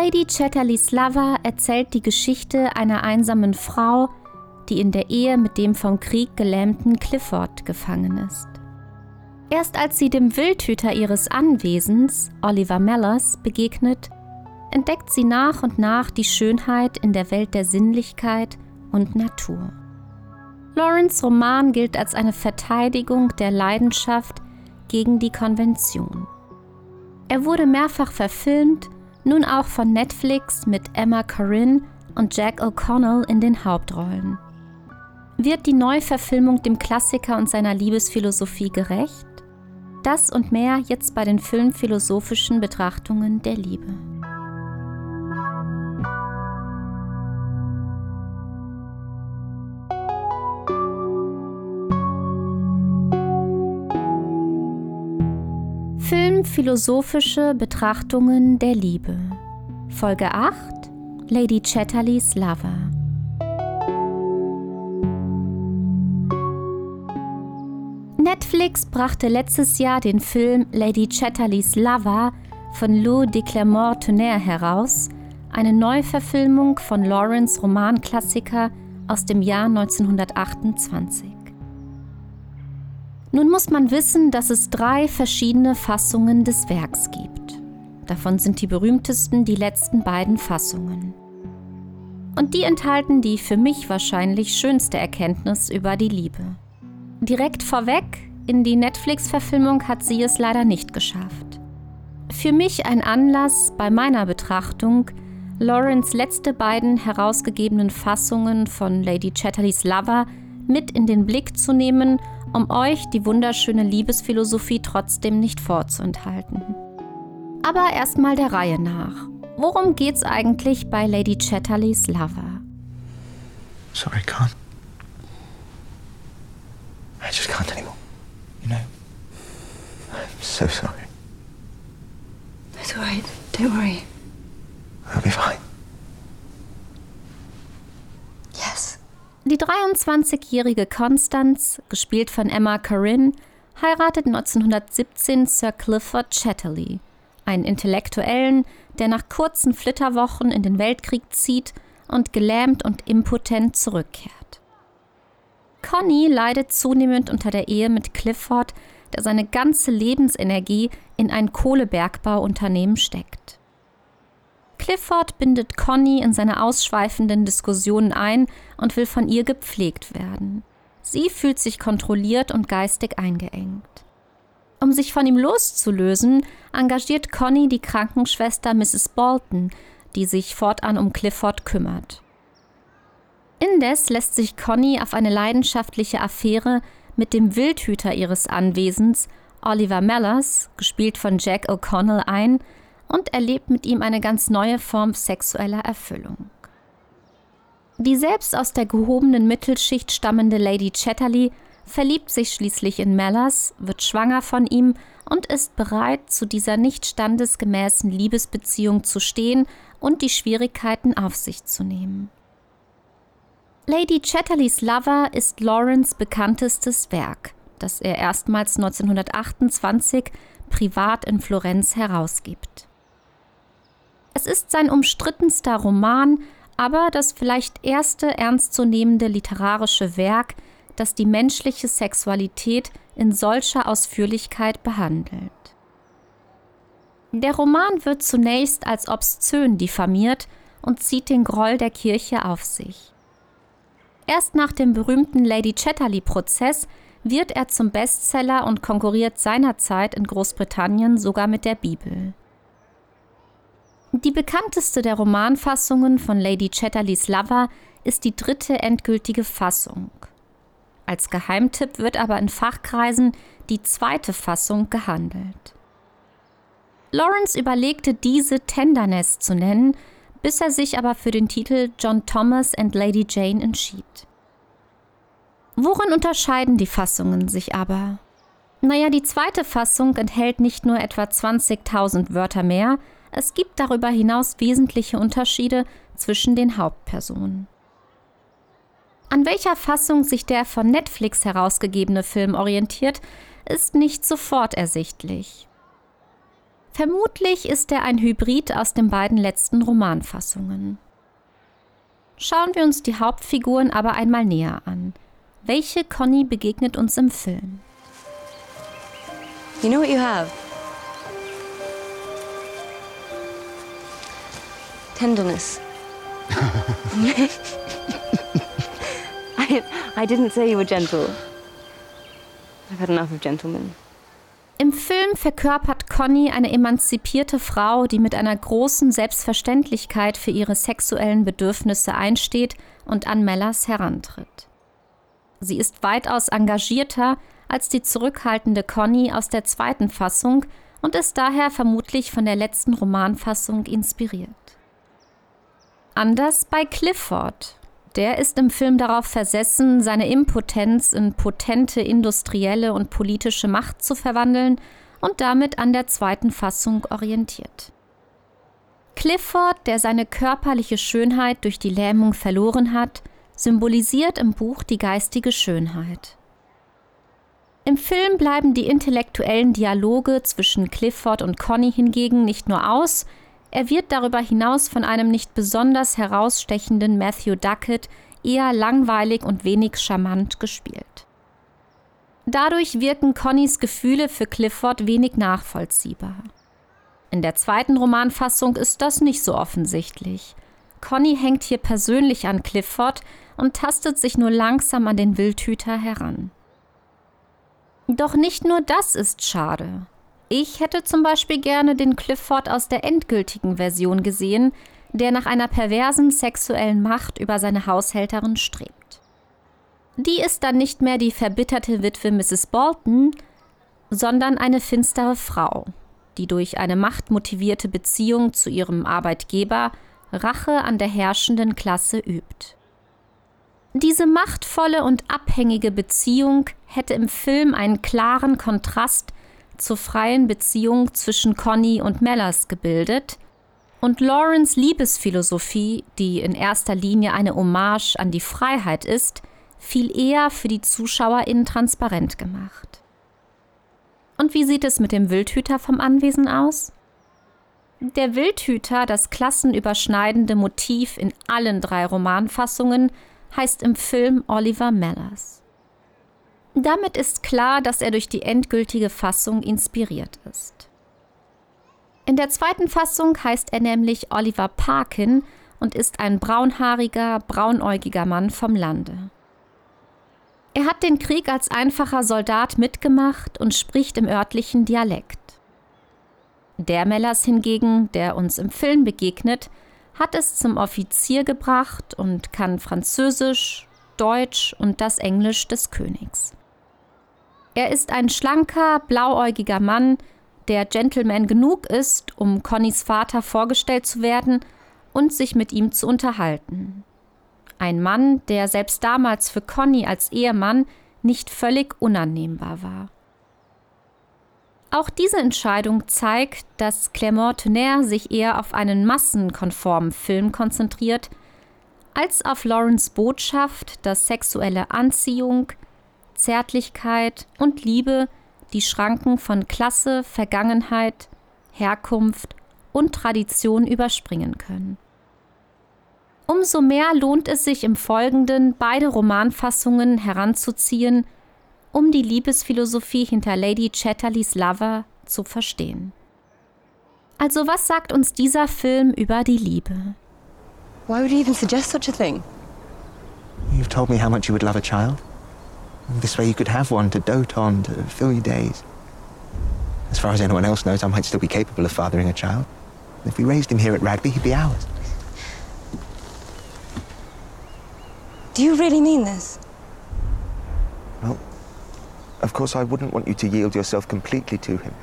Lady Chatterleys Lover erzählt die Geschichte einer einsamen Frau, die in der Ehe mit dem vom Krieg gelähmten Clifford gefangen ist. Erst als sie dem Wildhüter ihres Anwesens, Oliver Mellors, begegnet, entdeckt sie nach und nach die Schönheit in der Welt der Sinnlichkeit und Natur. Lawrence Roman gilt als eine Verteidigung der Leidenschaft gegen die Konvention. Er wurde mehrfach verfilmt, nun auch von Netflix mit Emma Corrin und Jack O'Connell in den Hauptrollen. Wird die Neuverfilmung dem Klassiker und seiner Liebesphilosophie gerecht? Das und mehr jetzt bei den filmphilosophischen Betrachtungen der Liebe. Filmphilosophische Betrachtungen der Liebe. Folge 8 Lady Chatterleys Lover. Netflix brachte letztes Jahr den Film Lady Chatterleys Lover von Lou de Clermont-Tonnerre heraus, eine Neuverfilmung von Lawrence Romanklassiker aus dem Jahr 1928. Nun muss man wissen, dass es drei verschiedene Fassungen des Werks gibt. Davon sind die berühmtesten die letzten beiden Fassungen. Und die enthalten die für mich wahrscheinlich schönste Erkenntnis über die Liebe. Direkt vorweg, in die Netflix-Verfilmung hat sie es leider nicht geschafft. Für mich ein Anlass bei meiner Betrachtung, Lawrence letzte beiden herausgegebenen Fassungen von Lady Chatterleys Lover mit in den Blick zu nehmen um euch die wunderschöne Liebesphilosophie trotzdem nicht vorzuenthalten. Aber erstmal der Reihe nach. Worum geht's eigentlich bei Lady Chatterleys Lover? Sorry, can't. I just can't anymore. You know? I'm so sorry. It's alright. Don't worry. I'll be fine. Die 23-jährige Constance, gespielt von Emma Corrin, heiratet 1917 Sir Clifford Chatterley, einen Intellektuellen, der nach kurzen Flitterwochen in den Weltkrieg zieht und gelähmt und impotent zurückkehrt. Connie leidet zunehmend unter der Ehe mit Clifford, der seine ganze Lebensenergie in ein Kohlebergbauunternehmen steckt. Clifford bindet Conny in seine ausschweifenden Diskussionen ein und will von ihr gepflegt werden. Sie fühlt sich kontrolliert und geistig eingeengt. Um sich von ihm loszulösen, engagiert Conny die Krankenschwester Mrs. Bolton, die sich fortan um Clifford kümmert. Indes lässt sich Conny auf eine leidenschaftliche Affäre mit dem Wildhüter ihres Anwesens, Oliver Mellors, gespielt von Jack O'Connell, ein, und erlebt mit ihm eine ganz neue Form sexueller Erfüllung. Die selbst aus der gehobenen Mittelschicht stammende Lady Chatterley verliebt sich schließlich in Mellors, wird schwanger von ihm und ist bereit, zu dieser nicht standesgemäßen Liebesbeziehung zu stehen und die Schwierigkeiten auf sich zu nehmen. Lady Chatterleys Lover ist Lawrence bekanntestes Werk, das er erstmals 1928 privat in Florenz herausgibt. Es ist sein umstrittenster Roman, aber das vielleicht erste ernstzunehmende literarische Werk, das die menschliche Sexualität in solcher Ausführlichkeit behandelt. Der Roman wird zunächst als obszön diffamiert und zieht den Groll der Kirche auf sich. Erst nach dem berühmten Lady Chatterley-Prozess wird er zum Bestseller und konkurriert seinerzeit in Großbritannien sogar mit der Bibel. Die bekannteste der Romanfassungen von Lady Chatterleys Lover ist die dritte endgültige Fassung. Als Geheimtipp wird aber in Fachkreisen die zweite Fassung gehandelt. Lawrence überlegte diese Tenderness zu nennen, bis er sich aber für den Titel John Thomas and Lady Jane entschied. Worin unterscheiden die Fassungen sich aber? Naja, die zweite Fassung enthält nicht nur etwa 20.000 Wörter mehr, es gibt darüber hinaus wesentliche Unterschiede zwischen den Hauptpersonen. An welcher Fassung sich der von Netflix herausgegebene Film orientiert, ist nicht sofort ersichtlich. Vermutlich ist er ein Hybrid aus den beiden letzten Romanfassungen. Schauen wir uns die Hauptfiguren aber einmal näher an. Welche Conny begegnet uns im Film? You know what you have? Tenderness. I, I didn't say you were gentle. I've had enough of gentlemen. Im Film verkörpert Conny eine emanzipierte Frau, die mit einer großen Selbstverständlichkeit für ihre sexuellen Bedürfnisse einsteht und an Mellers herantritt. Sie ist weitaus engagierter als die zurückhaltende Conny aus der zweiten Fassung und ist daher vermutlich von der letzten Romanfassung inspiriert. Anders bei Clifford. Der ist im Film darauf versessen, seine Impotenz in potente industrielle und politische Macht zu verwandeln und damit an der zweiten Fassung orientiert. Clifford, der seine körperliche Schönheit durch die Lähmung verloren hat, symbolisiert im Buch die geistige Schönheit. Im Film bleiben die intellektuellen Dialoge zwischen Clifford und Conny hingegen nicht nur aus, er wird darüber hinaus von einem nicht besonders herausstechenden Matthew Duckett eher langweilig und wenig charmant gespielt. Dadurch wirken Connys Gefühle für Clifford wenig nachvollziehbar. In der zweiten Romanfassung ist das nicht so offensichtlich. Conny hängt hier persönlich an Clifford und tastet sich nur langsam an den Wildhüter heran. Doch nicht nur das ist schade. Ich hätte zum Beispiel gerne den Clifford aus der endgültigen Version gesehen, der nach einer perversen sexuellen Macht über seine Haushälterin strebt. Die ist dann nicht mehr die verbitterte Witwe Mrs. Bolton, sondern eine finstere Frau, die durch eine machtmotivierte Beziehung zu ihrem Arbeitgeber Rache an der herrschenden Klasse übt. Diese machtvolle und abhängige Beziehung hätte im Film einen klaren Kontrast zur freien Beziehung zwischen Conny und Mellers gebildet und Lawrence Liebesphilosophie, die in erster Linie eine Hommage an die Freiheit ist, viel eher für die ZuschauerInnen transparent gemacht. Und wie sieht es mit dem Wildhüter vom Anwesen aus? Der Wildhüter, das klassenüberschneidende Motiv in allen drei Romanfassungen, heißt im Film Oliver Mellers. Damit ist klar, dass er durch die endgültige Fassung inspiriert ist. In der zweiten Fassung heißt er nämlich Oliver Parkin und ist ein braunhaariger, braunäugiger Mann vom Lande. Er hat den Krieg als einfacher Soldat mitgemacht und spricht im örtlichen Dialekt. Der Mellers hingegen, der uns im Film begegnet, hat es zum Offizier gebracht und kann Französisch, Deutsch und das Englisch des Königs. Er ist ein schlanker, blauäugiger Mann, der Gentleman genug ist, um Connys Vater vorgestellt zu werden und sich mit ihm zu unterhalten. Ein Mann, der selbst damals für Conny als Ehemann nicht völlig unannehmbar war. Auch diese Entscheidung zeigt, dass Clément Tonnerre sich eher auf einen massenkonformen Film konzentriert, als auf Lawrence Botschaft, dass sexuelle Anziehung, Zärtlichkeit und Liebe die Schranken von Klasse, Vergangenheit, Herkunft und Tradition überspringen können. Umso mehr lohnt es sich im Folgenden, beide Romanfassungen heranzuziehen, um die Liebesphilosophie hinter Lady Chatterleys Lover zu verstehen. Also was sagt uns dieser Film über die Liebe? Why would you even suggest such a thing? You've told me how much you would love a child. This way you could have one to dote on, to fill your days. As far as anyone else knows, I might still be capable of fathering a child. If we raised him here at Ragby, he'd be ours. Do you really mean this? Well, of course, I wouldn't want you to yield yourself completely to him.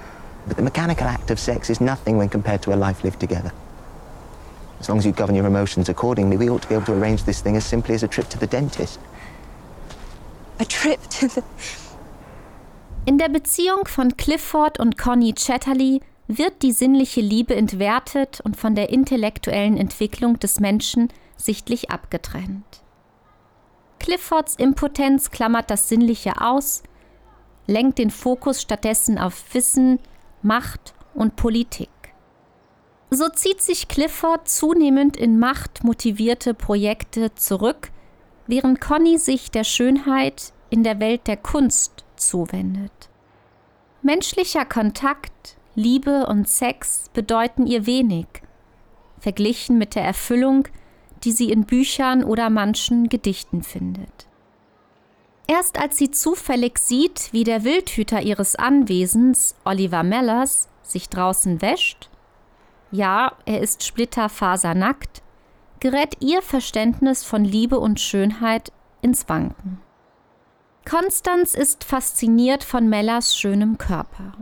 But the mechanical act of sex is nothing when compared to a life lived together. As long as you govern your emotions accordingly, we ought to be able to arrange this thing as simply as a trip to the dentist. A trip to the... In der Beziehung von Clifford und Connie Chatterley wird die sinnliche Liebe entwertet und von der intellektuellen Entwicklung des Menschen sichtlich abgetrennt. Cliffords Impotenz klammert das Sinnliche aus, lenkt den Fokus stattdessen auf Wissen, Macht und Politik. So zieht sich Clifford zunehmend in machtmotivierte Projekte zurück, während Conny sich der Schönheit in der Welt der Kunst zuwendet. Menschlicher Kontakt, Liebe und Sex bedeuten ihr wenig, verglichen mit der Erfüllung, die sie in Büchern oder manchen Gedichten findet. Erst als sie zufällig sieht, wie der Wildhüter ihres Anwesens, Oliver Mellers, sich draußen wäscht, ja, er ist splitterfasernackt, gerät ihr Verständnis von Liebe und Schönheit ins Wanken. Constance ist fasziniert von Mellers schönem Körper.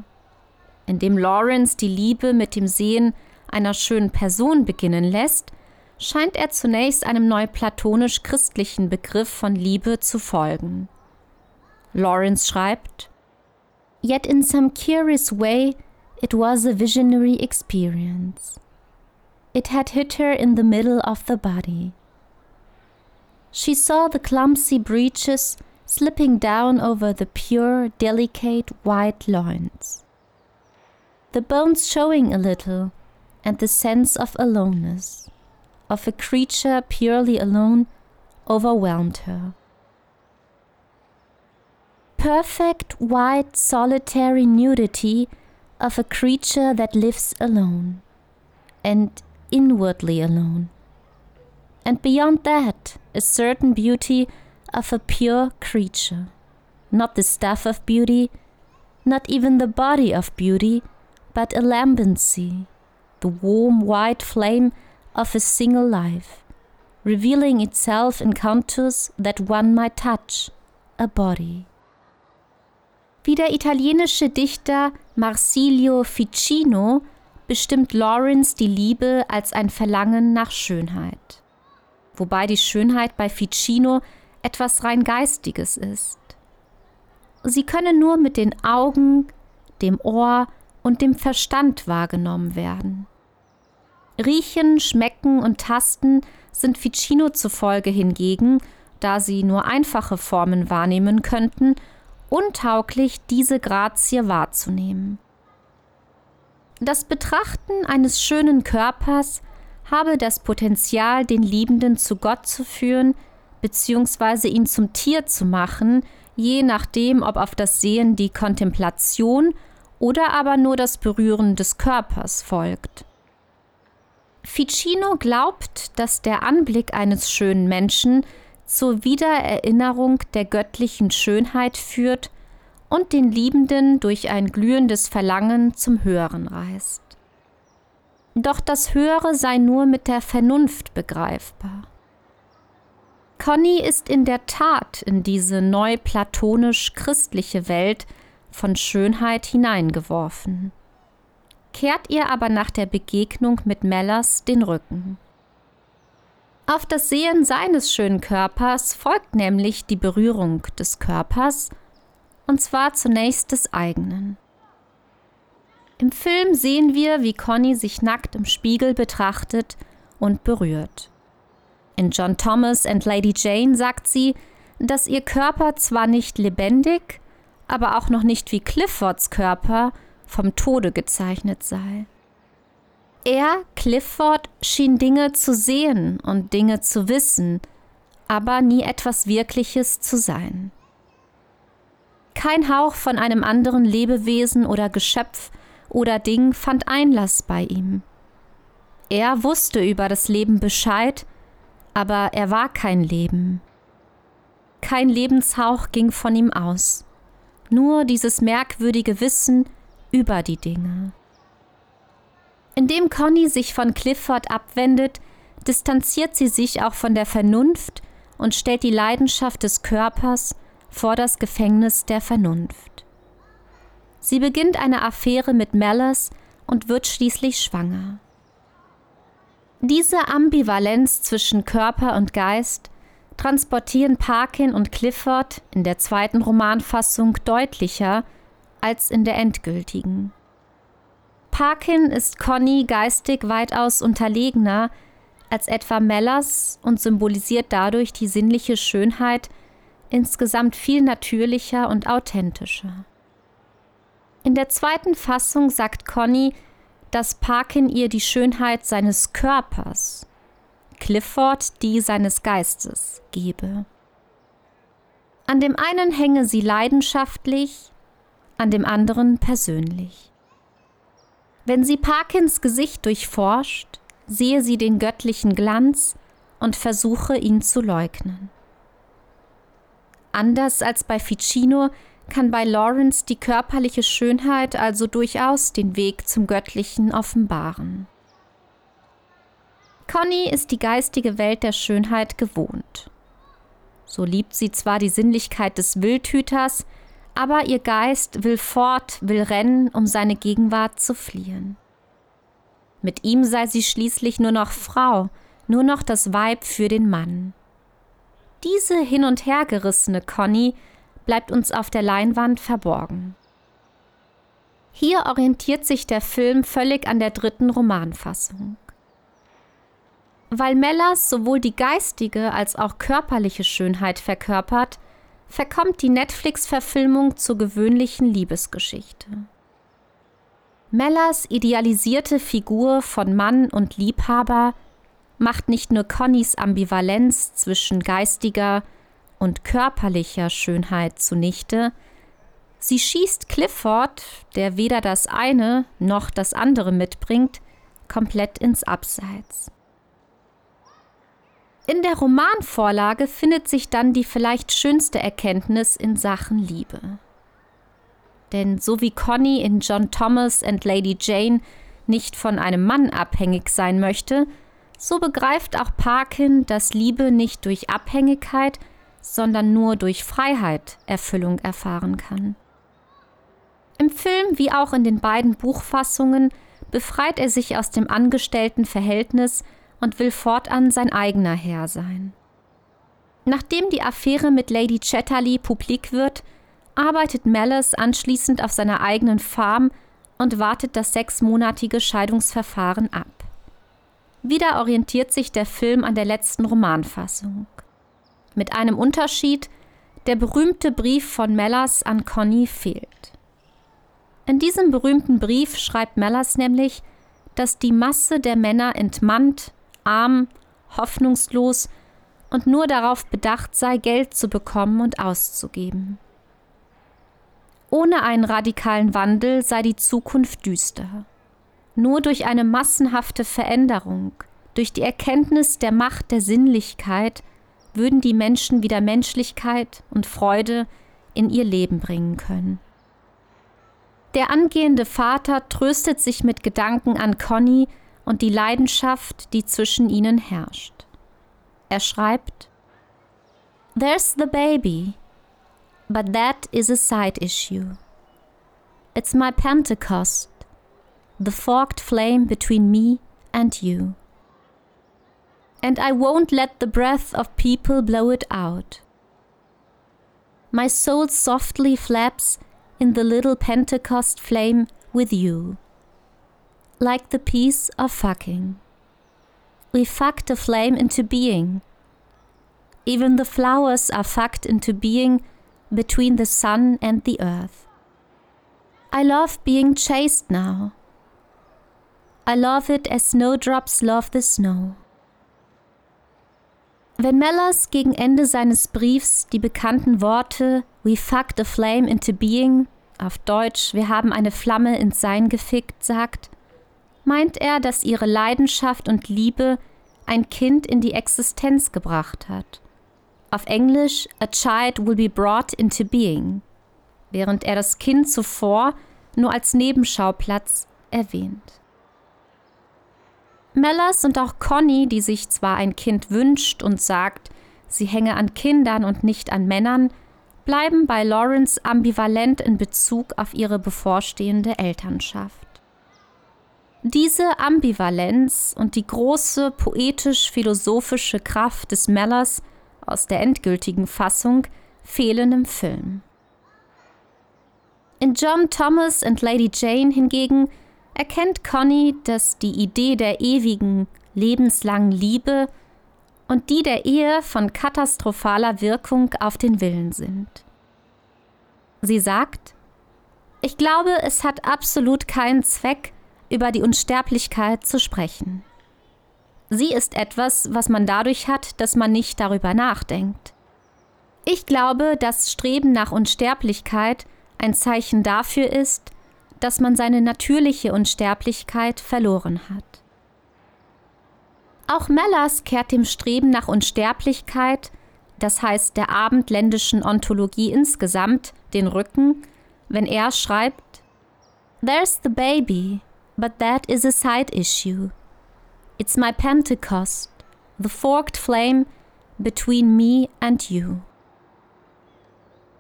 Indem Lawrence die Liebe mit dem Sehen einer schönen Person beginnen lässt, scheint er zunächst einem neuplatonisch-christlichen Begriff von Liebe zu folgen. Lawrence schreibt, Yet in some curious way it was a visionary experience. It had hit her in the middle of the body. She saw the clumsy breeches slipping down over the pure, delicate white loins. The bones showing a little, and the sense of aloneness, of a creature purely alone, overwhelmed her. Perfect white solitary nudity of a creature that lives alone, and inwardly alone. And beyond that, a certain beauty of a pure creature, not the stuff of beauty, not even the body of beauty, but a lambency, the warm white flame of a single life, revealing itself in contours that one might touch, a body. Wie der italienische Dichter Marsilio Ficino bestimmt Lawrence die Liebe als ein Verlangen nach Schönheit. Wobei die Schönheit bei Ficino etwas rein Geistiges ist. Sie könne nur mit den Augen, dem Ohr und dem Verstand wahrgenommen werden. Riechen, Schmecken und Tasten sind Ficino zufolge hingegen, da sie nur einfache Formen wahrnehmen könnten, untauglich, diese Grazie wahrzunehmen. Das Betrachten eines schönen Körpers habe das Potenzial, den Liebenden zu Gott zu führen, beziehungsweise ihn zum Tier zu machen, je nachdem, ob auf das Sehen die Kontemplation oder aber nur das Berühren des Körpers folgt. Ficino glaubt, dass der Anblick eines schönen Menschen zur Wiedererinnerung der göttlichen Schönheit führt und den Liebenden durch ein glühendes Verlangen zum Höheren reißt. Doch das Höhere sei nur mit der Vernunft begreifbar. Conny ist in der Tat in diese neuplatonisch-christliche Welt von Schönheit hineingeworfen kehrt ihr aber nach der Begegnung mit Mellers den Rücken. Auf das Sehen seines schönen Körpers folgt nämlich die Berührung des Körpers, und zwar zunächst des eigenen. Im Film sehen wir, wie Conny sich nackt im Spiegel betrachtet und berührt. In John Thomas and Lady Jane sagt sie, dass ihr Körper zwar nicht lebendig, aber auch noch nicht wie Cliffords Körper vom Tode gezeichnet sei. Er, Clifford, schien Dinge zu sehen und Dinge zu wissen, aber nie etwas Wirkliches zu sein. Kein Hauch von einem anderen Lebewesen oder Geschöpf oder Ding fand Einlass bei ihm. Er wusste über das Leben Bescheid, aber er war kein Leben. Kein Lebenshauch ging von ihm aus. Nur dieses merkwürdige Wissen, über die Dinge. Indem Conny sich von Clifford abwendet, distanziert sie sich auch von der Vernunft und stellt die Leidenschaft des Körpers vor das Gefängnis der Vernunft. Sie beginnt eine Affäre mit Mellers und wird schließlich schwanger. Diese Ambivalenz zwischen Körper und Geist transportieren Parkin und Clifford in der zweiten Romanfassung deutlicher als in der endgültigen. Parkin ist Conny geistig weitaus unterlegener als etwa Mellers und symbolisiert dadurch die sinnliche Schönheit insgesamt viel natürlicher und authentischer. In der zweiten Fassung sagt Conny, dass Parkin ihr die Schönheit seines Körpers, Clifford die seines Geistes gebe. An dem einen hänge sie leidenschaftlich, an dem anderen persönlich. Wenn sie Parkins Gesicht durchforscht, sehe sie den göttlichen Glanz und versuche ihn zu leugnen. Anders als bei Ficino kann bei Lawrence die körperliche Schönheit also durchaus den Weg zum Göttlichen offenbaren. Conny ist die geistige Welt der Schönheit gewohnt. So liebt sie zwar die Sinnlichkeit des Wildhüters, aber ihr Geist will fort, will rennen, um seine Gegenwart zu fliehen. Mit ihm sei sie schließlich nur noch Frau, nur noch das Weib für den Mann. Diese hin und her gerissene Conny bleibt uns auf der Leinwand verborgen. Hier orientiert sich der Film völlig an der dritten Romanfassung. Weil Mellers sowohl die geistige als auch körperliche Schönheit verkörpert, verkommt die Netflix-Verfilmung zur gewöhnlichen Liebesgeschichte. Mellers idealisierte Figur von Mann und Liebhaber macht nicht nur Connys Ambivalenz zwischen geistiger und körperlicher Schönheit zunichte, sie schießt Clifford, der weder das eine noch das andere mitbringt, komplett ins Abseits. In der Romanvorlage findet sich dann die vielleicht schönste Erkenntnis in Sachen Liebe. Denn so wie Conny in John Thomas and Lady Jane nicht von einem Mann abhängig sein möchte, so begreift auch Parkin, dass Liebe nicht durch Abhängigkeit, sondern nur durch Freiheit Erfüllung erfahren kann. Im Film wie auch in den beiden Buchfassungen befreit er sich aus dem Angestelltenverhältnis und will fortan sein eigener Herr sein. Nachdem die Affäre mit Lady Chatterley publik wird, arbeitet Malice anschließend auf seiner eigenen Farm und wartet das sechsmonatige Scheidungsverfahren ab. Wieder orientiert sich der Film an der letzten Romanfassung. Mit einem Unterschied, der berühmte Brief von Mellers an Conny fehlt. In diesem berühmten Brief schreibt Mellers nämlich, dass die Masse der Männer entmannt arm, hoffnungslos und nur darauf bedacht sei, Geld zu bekommen und auszugeben. Ohne einen radikalen Wandel sei die Zukunft düster. Nur durch eine massenhafte Veränderung, durch die Erkenntnis der Macht der Sinnlichkeit, würden die Menschen wieder Menschlichkeit und Freude in ihr Leben bringen können. Der angehende Vater tröstet sich mit Gedanken an Conny, und die Leidenschaft, die zwischen ihnen herrscht. Er schreibt, There's the baby, but that is a side issue. It's my Pentecost, the forked flame between me and you. And I won't let the breath of people blow it out. My soul softly flaps in the little Pentecost flame with you like the piece of fucking. We fucked a flame into being. Even the flowers are fucked into being between the sun and the earth. I love being chased now. I love it as snowdrops love the snow. Wenn Mellers gegen Ende seines Briefs die bekannten Worte We fucked a flame into being, auf Deutsch Wir haben eine Flamme ins Sein gefickt, sagt, meint er, dass ihre Leidenschaft und Liebe ein Kind in die Existenz gebracht hat. Auf Englisch A child will be brought into being, während er das Kind zuvor nur als Nebenschauplatz erwähnt. Mellers und auch Conny, die sich zwar ein Kind wünscht und sagt, sie hänge an Kindern und nicht an Männern, bleiben bei Lawrence ambivalent in Bezug auf ihre bevorstehende Elternschaft. Diese Ambivalenz und die große poetisch-philosophische Kraft des Mellers aus der endgültigen Fassung fehlen im Film. In John Thomas and Lady Jane hingegen erkennt Conny, dass die Idee der ewigen, lebenslangen Liebe und die der Ehe von katastrophaler Wirkung auf den Willen sind. Sie sagt, Ich glaube, es hat absolut keinen Zweck, über die Unsterblichkeit zu sprechen. Sie ist etwas, was man dadurch hat, dass man nicht darüber nachdenkt. Ich glaube, dass Streben nach Unsterblichkeit ein Zeichen dafür ist, dass man seine natürliche Unsterblichkeit verloren hat. Auch Mellers kehrt dem Streben nach Unsterblichkeit, das heißt der abendländischen Ontologie insgesamt, den Rücken, wenn er schreibt There's the baby, but that is a side issue. It's my Pentecost, the forked flame between me and you.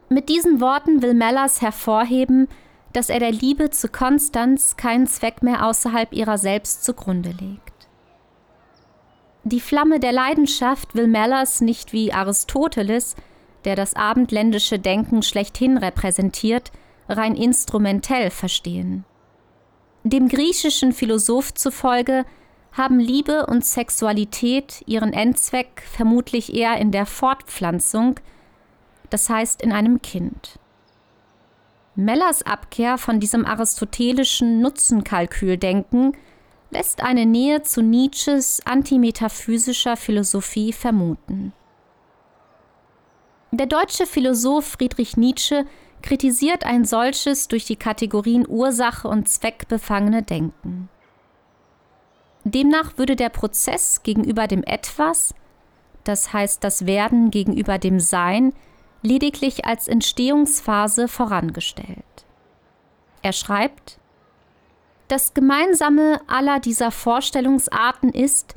Mit diesen Worten will Mellers hervorheben, dass er der Liebe zu Konstanz keinen Zweck mehr außerhalb ihrer selbst zugrunde legt. Die Flamme der Leidenschaft will Mellers nicht wie Aristoteles, der das abendländische Denken schlechthin repräsentiert, rein instrumentell verstehen. Dem griechischen Philosoph zufolge haben Liebe und Sexualität ihren Endzweck vermutlich eher in der Fortpflanzung, das heißt in einem Kind. Mellers Abkehr von diesem aristotelischen Nutzenkalküldenken lässt eine Nähe zu Nietzsches antimetaphysischer Philosophie vermuten. Der deutsche Philosoph Friedrich Nietzsche kritisiert ein solches durch die Kategorien Ursache und Zweck befangene Denken. Demnach würde der Prozess gegenüber dem Etwas, das heißt das Werden gegenüber dem Sein, lediglich als Entstehungsphase vorangestellt. Er schreibt, das Gemeinsame aller dieser Vorstellungsarten ist,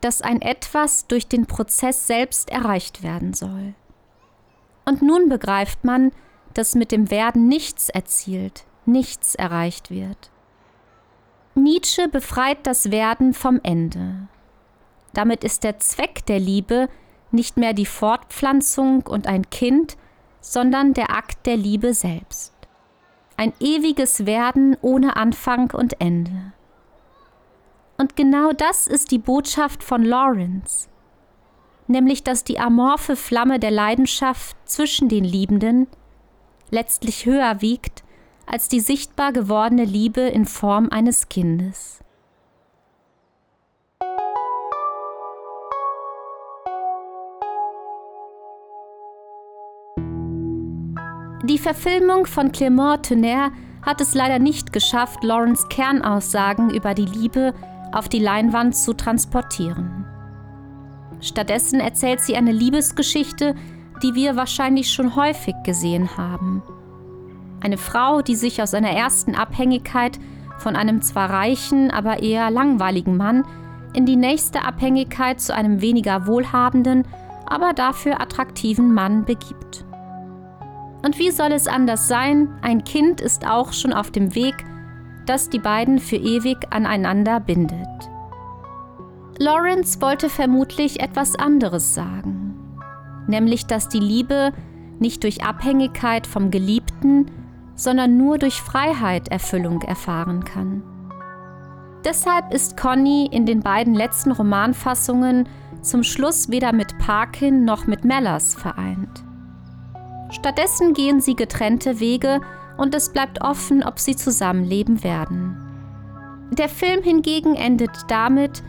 dass ein Etwas durch den Prozess selbst erreicht werden soll. Und nun begreift man, dass mit dem Werden nichts erzielt, nichts erreicht wird. Nietzsche befreit das Werden vom Ende. Damit ist der Zweck der Liebe nicht mehr die Fortpflanzung und ein Kind, sondern der Akt der Liebe selbst. Ein ewiges Werden ohne Anfang und Ende. Und genau das ist die Botschaft von Lawrence, nämlich dass die amorphe Flamme der Leidenschaft zwischen den Liebenden letztlich höher wiegt als die sichtbar gewordene Liebe in Form eines Kindes. Die Verfilmung von Clément Tonnerre hat es leider nicht geschafft, Lawrence Kernaussagen über die Liebe auf die Leinwand zu transportieren. Stattdessen erzählt sie eine Liebesgeschichte, die wir wahrscheinlich schon häufig gesehen haben. Eine Frau, die sich aus einer ersten Abhängigkeit von einem zwar reichen, aber eher langweiligen Mann in die nächste Abhängigkeit zu einem weniger wohlhabenden, aber dafür attraktiven Mann begibt. Und wie soll es anders sein? Ein Kind ist auch schon auf dem Weg, das die beiden für ewig aneinander bindet. Lawrence wollte vermutlich etwas anderes sagen, nämlich dass die Liebe nicht durch Abhängigkeit vom Geliebten, sondern nur durch Freiheit Erfüllung erfahren kann. Deshalb ist Conny in den beiden letzten Romanfassungen zum Schluss weder mit Parkin noch mit Mellers vereint. Stattdessen gehen sie getrennte Wege und es bleibt offen, ob sie zusammenleben werden. Der Film hingegen endet damit,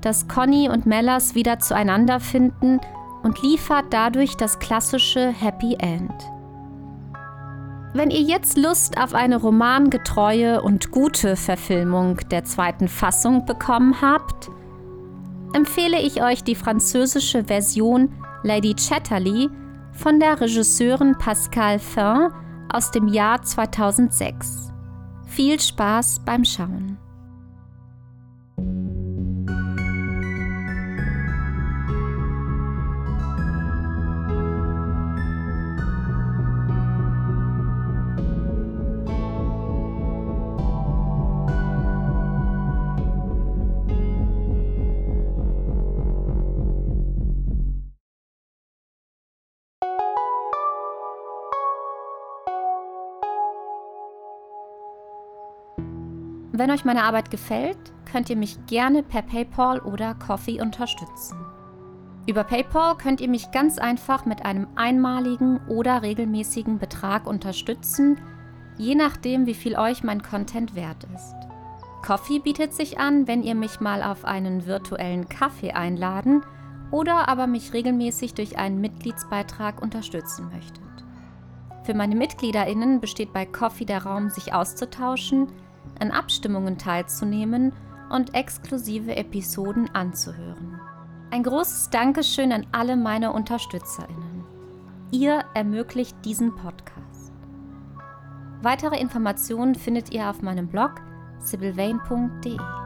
dass Conny und Mellers wieder zueinander finden und liefert dadurch das klassische Happy End. Wenn ihr jetzt Lust auf eine romangetreue und gute Verfilmung der zweiten Fassung bekommen habt, empfehle ich euch die französische Version Lady Chatterley von der Regisseurin Pascal Fin aus dem Jahr 2006. Viel Spaß beim Schauen. Wenn euch meine Arbeit gefällt, könnt ihr mich gerne per PayPal oder Coffee unterstützen. Über PayPal könnt ihr mich ganz einfach mit einem einmaligen oder regelmäßigen Betrag unterstützen, je nachdem, wie viel euch mein Content wert ist. Coffee bietet sich an, wenn ihr mich mal auf einen virtuellen Kaffee einladen oder aber mich regelmäßig durch einen Mitgliedsbeitrag unterstützen möchtet. Für meine MitgliederInnen besteht bei Coffee der Raum, sich auszutauschen, an Abstimmungen teilzunehmen und exklusive Episoden anzuhören. Ein großes Dankeschön an alle meine UnterstützerInnen. Ihr ermöglicht diesen Podcast. Weitere Informationen findet ihr auf meinem Blog sibylvain.de.